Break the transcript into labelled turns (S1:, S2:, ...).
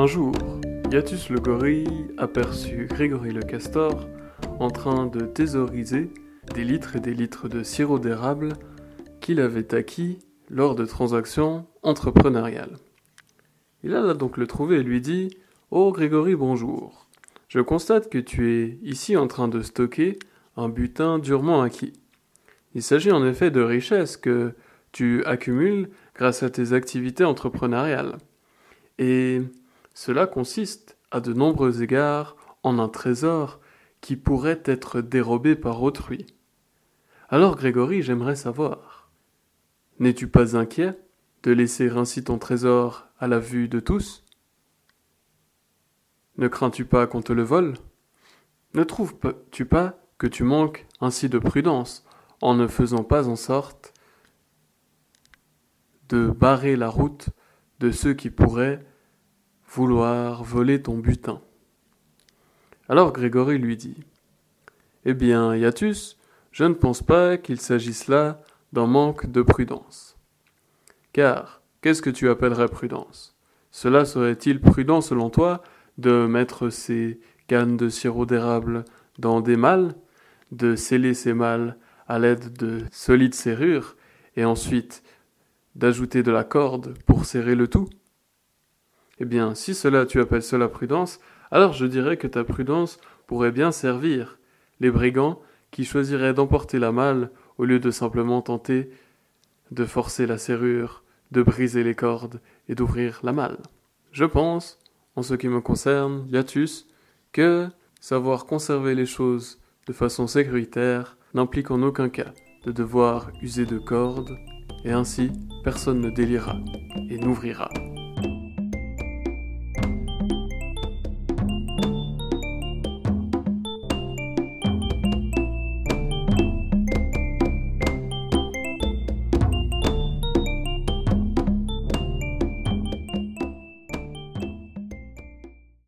S1: Un jour, Yatus le gorille aperçut Grégory le castor en train de thésauriser des litres et des litres de sirop d'érable qu'il avait acquis lors de transactions entrepreneuriales. Il alla donc le trouver et lui dit Oh Grégory, bonjour. Je constate que tu es ici en train de stocker un butin durement acquis. Il s'agit en effet de richesses que tu accumules grâce à tes activités entrepreneuriales. Et cela consiste, à de nombreux égards, en un trésor qui pourrait être dérobé par autrui. Alors Grégory, j'aimerais savoir. N'es-tu pas inquiet de laisser ainsi ton trésor à la vue de tous? Ne crains-tu pas qu'on te le vole? Ne trouves-tu pas que tu manques ainsi de prudence en ne faisant pas en sorte de barrer la route de ceux qui pourraient vouloir voler ton butin. Alors Grégory lui dit Eh bien, Iatus, je ne pense pas qu'il s'agisse là d'un manque de prudence. Car qu'est-ce que tu appellerais prudence? Cela serait-il prudent selon toi de mettre ces cannes de sirop d'érable dans des malles, de sceller ces malles à l'aide de solides serrures, et ensuite d'ajouter de la corde pour serrer le tout? Eh bien, si cela tu appelles cela prudence, alors je dirais que ta prudence pourrait bien servir les brigands qui choisiraient d'emporter la malle au lieu de simplement tenter de forcer la serrure, de briser les cordes et d'ouvrir la malle. Je pense, en ce qui me concerne, Yatus, que savoir conserver les choses de façon sécuritaire n'implique en aucun cas de devoir user de cordes, et ainsi personne ne délira et n'ouvrira